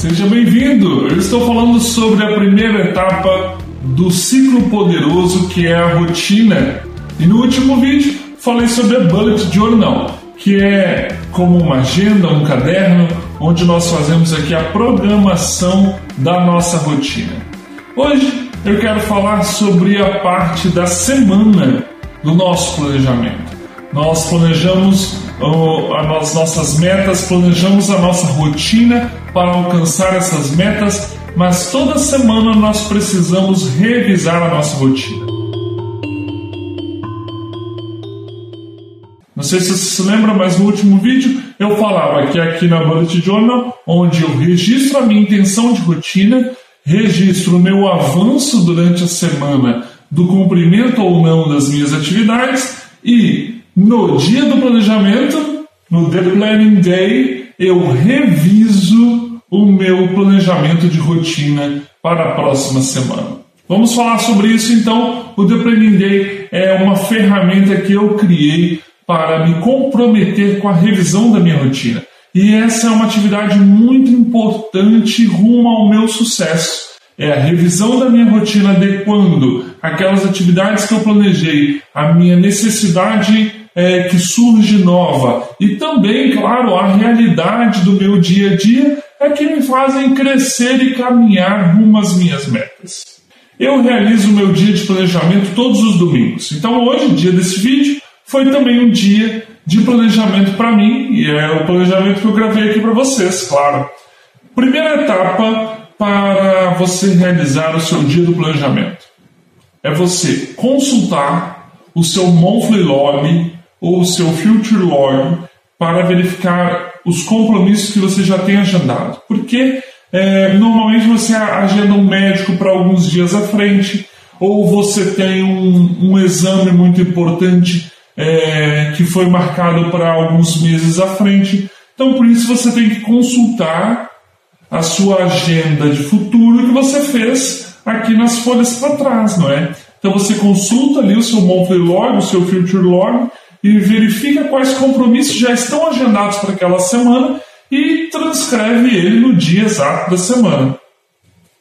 Seja bem-vindo! Eu estou falando sobre a primeira etapa do ciclo poderoso que é a rotina. E no último vídeo falei sobre a Bullet Journal, que é como uma agenda, um caderno, onde nós fazemos aqui a programação da nossa rotina. Hoje eu quero falar sobre a parte da semana do nosso planejamento. Nós planejamos as nossas metas, planejamos a nossa rotina para alcançar essas metas, mas toda semana nós precisamos revisar a nossa rotina. Não sei se você se lembra, mas no último vídeo eu falava que aqui na Bullet Journal, onde eu registro a minha intenção de rotina, registro o meu avanço durante a semana do cumprimento ou não das minhas atividades e no dia do planejamento, no The Planning Day, eu reviso o meu planejamento de rotina para a próxima semana. Vamos falar sobre isso então. O The Planning Day é uma ferramenta que eu criei para me comprometer com a revisão da minha rotina. E essa é uma atividade muito importante rumo ao meu sucesso é a revisão da minha rotina adequando aquelas atividades que eu planejei, a minha necessidade é, que surge nova e também, claro, a realidade do meu dia a dia é que me fazem crescer e caminhar rumo às minhas metas. Eu realizo o meu dia de planejamento todos os domingos, então hoje, dia desse vídeo, foi também um dia de planejamento para mim e é o planejamento que eu gravei aqui para vocês, claro. Primeira etapa para você realizar o seu dia do planejamento? É você consultar o seu monthly log ou seu future log para verificar os compromissos que você já tem agendado. Porque é, normalmente você agenda um médico para alguns dias à frente, ou você tem um, um exame muito importante é, que foi marcado para alguns meses à frente. Então, por isso, você tem que consultar a sua agenda de futuro que você fez aqui nas folhas para trás, não é? Então você consulta ali o seu monthly log, o seu future log e verifica quais compromissos já estão agendados para aquela semana e transcreve ele no dia exato da semana.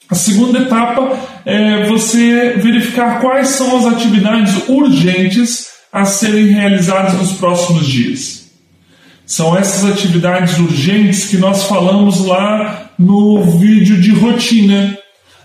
A segunda etapa é você verificar quais são as atividades urgentes a serem realizadas nos próximos dias. São essas atividades urgentes que nós falamos lá no vídeo de rotina.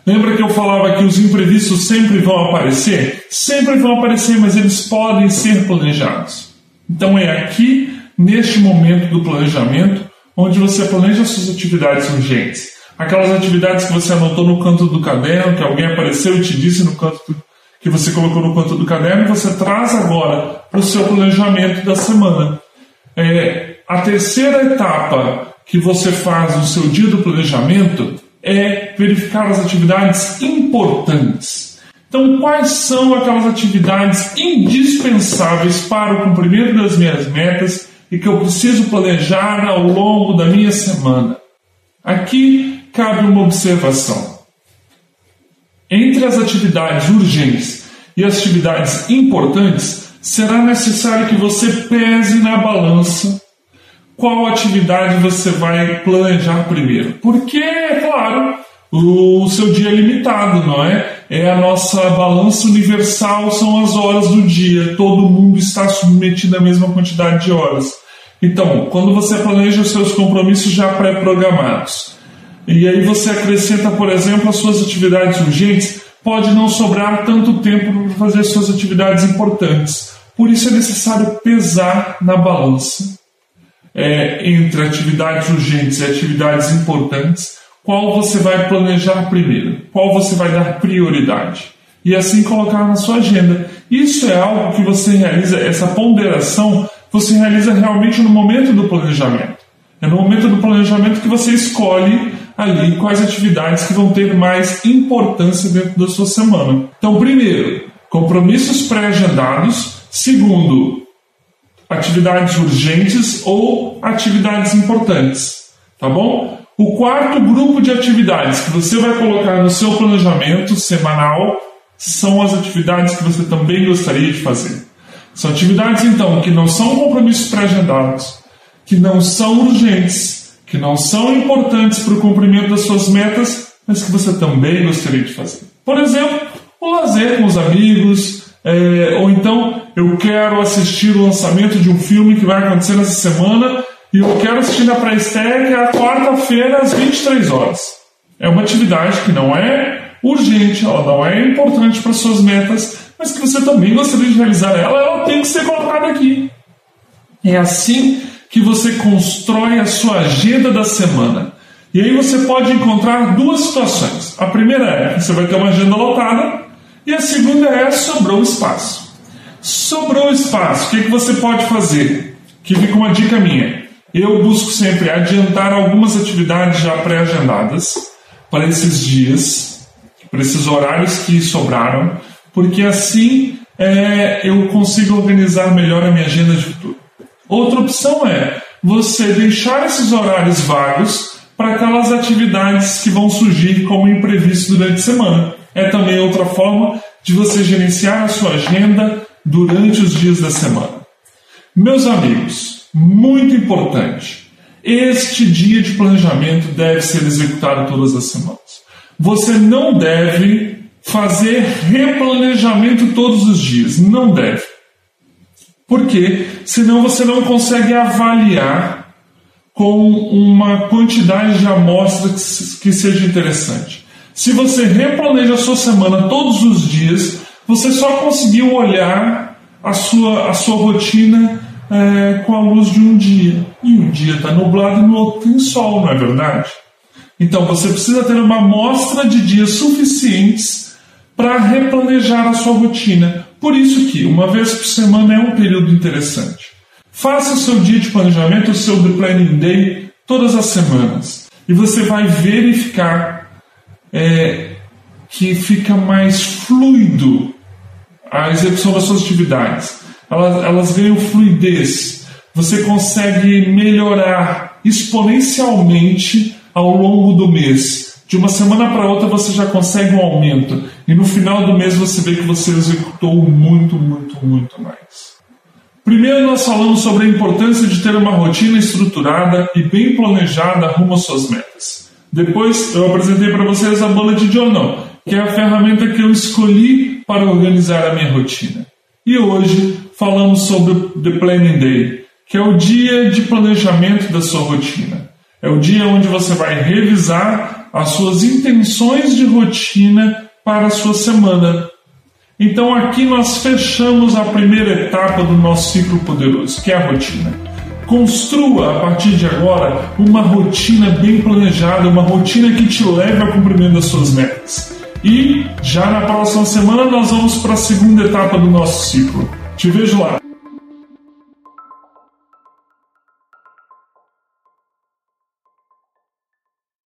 Lembra que eu falava que os imprevistos sempre vão aparecer? Sempre vão aparecer, mas eles podem ser planejados. Então é aqui, neste momento do planejamento, onde você planeja suas atividades urgentes. Aquelas atividades que você anotou no canto do caderno, que alguém apareceu e te disse no canto que você colocou no canto do caderno, você traz agora para o seu planejamento da semana. É, a terceira etapa que você faz no seu dia do planejamento é verificar as atividades importantes. Então, quais são aquelas atividades indispensáveis para o cumprimento das minhas metas e que eu preciso planejar ao longo da minha semana? Aqui cabe uma observação. Entre as atividades urgentes e as atividades importantes, será necessário que você pese na balança qual atividade você vai planejar primeiro. Porque, é claro, o seu dia é limitado, não é? É a nossa balança universal, são as horas do dia. Todo mundo está submetido à mesma quantidade de horas. Então, quando você planeja os seus compromissos já pré-programados, e aí você acrescenta, por exemplo, as suas atividades urgentes, pode não sobrar tanto tempo para fazer suas atividades importantes. Por isso é necessário pesar na balança é, entre atividades urgentes e atividades importantes, qual você vai planejar primeiro, qual você vai dar prioridade. E assim colocar na sua agenda. Isso é algo que você realiza, essa ponderação, você realiza realmente no momento do planejamento. É no momento do planejamento que você escolhe ali quais atividades que vão ter mais importância dentro da sua semana. Então, primeiro, compromissos pré-agendados. Segundo, atividades urgentes ou atividades importantes, tá bom? O quarto grupo de atividades que você vai colocar no seu planejamento semanal são as atividades que você também gostaria de fazer. São atividades, então, que não são compromissos pré-agendados, que não são urgentes, que não são importantes para o cumprimento das suas metas, mas que você também gostaria de fazer. Por exemplo, o lazer com os amigos, é, ou então eu quero assistir o lançamento de um filme que vai acontecer nessa semana e eu quero assistir na pré-estreia quarta-feira às 23 horas. É uma atividade que não é urgente, ela não é importante para suas metas, mas que você também gostaria de realizar ela, ela tem que ser colocada aqui. É assim que você constrói a sua agenda da semana. E aí você pode encontrar duas situações. A primeira é você vai ter uma agenda lotada, e a segunda é sobrou espaço. Sobrou espaço, o que, que você pode fazer? Que fica uma dica minha. Eu busco sempre adiantar algumas atividades já pré-agendadas para esses dias, para esses horários que sobraram, porque assim é, eu consigo organizar melhor a minha agenda de futuro. Outra opção é você deixar esses horários vagos para aquelas atividades que vão surgir como imprevisto durante a semana. É também outra forma de você gerenciar a sua agenda durante os dias da semana. Meus amigos, muito importante, este dia de planejamento deve ser executado todas as semanas. Você não deve fazer replanejamento todos os dias, não deve. Porque senão você não consegue avaliar com uma quantidade de amostras que seja interessante. Se você replaneja a sua semana todos os dias, você só conseguiu olhar a sua, a sua rotina é, com a luz de um dia. E um dia está nublado e no outro tem sol, não é verdade? Então você precisa ter uma amostra de dias suficientes para replanejar a sua rotina. Por isso que uma vez por semana é um período interessante. Faça o seu dia de planejamento, o seu Planning Day, todas as semanas. E você vai verificar é, que fica mais fluido a execução das suas atividades. Elas, elas ganham fluidez. Você consegue melhorar exponencialmente ao longo do mês de uma semana para outra você já consegue um aumento e no final do mês você vê que você executou muito, muito, muito mais. Primeiro nós falamos sobre a importância de ter uma rotina estruturada e bem planejada rumo às suas metas. Depois eu apresentei para vocês a Bullet Journal, que é a ferramenta que eu escolhi para organizar a minha rotina. E hoje falamos sobre The Planning Day, que é o dia de planejamento da sua rotina. É o dia onde você vai revisar as suas intenções de rotina para a sua semana. Então aqui nós fechamos a primeira etapa do nosso ciclo poderoso, que é a rotina. Construa a partir de agora uma rotina bem planejada, uma rotina que te leve ao cumprimento das suas metas. E já na próxima semana nós vamos para a segunda etapa do nosso ciclo. Te vejo lá.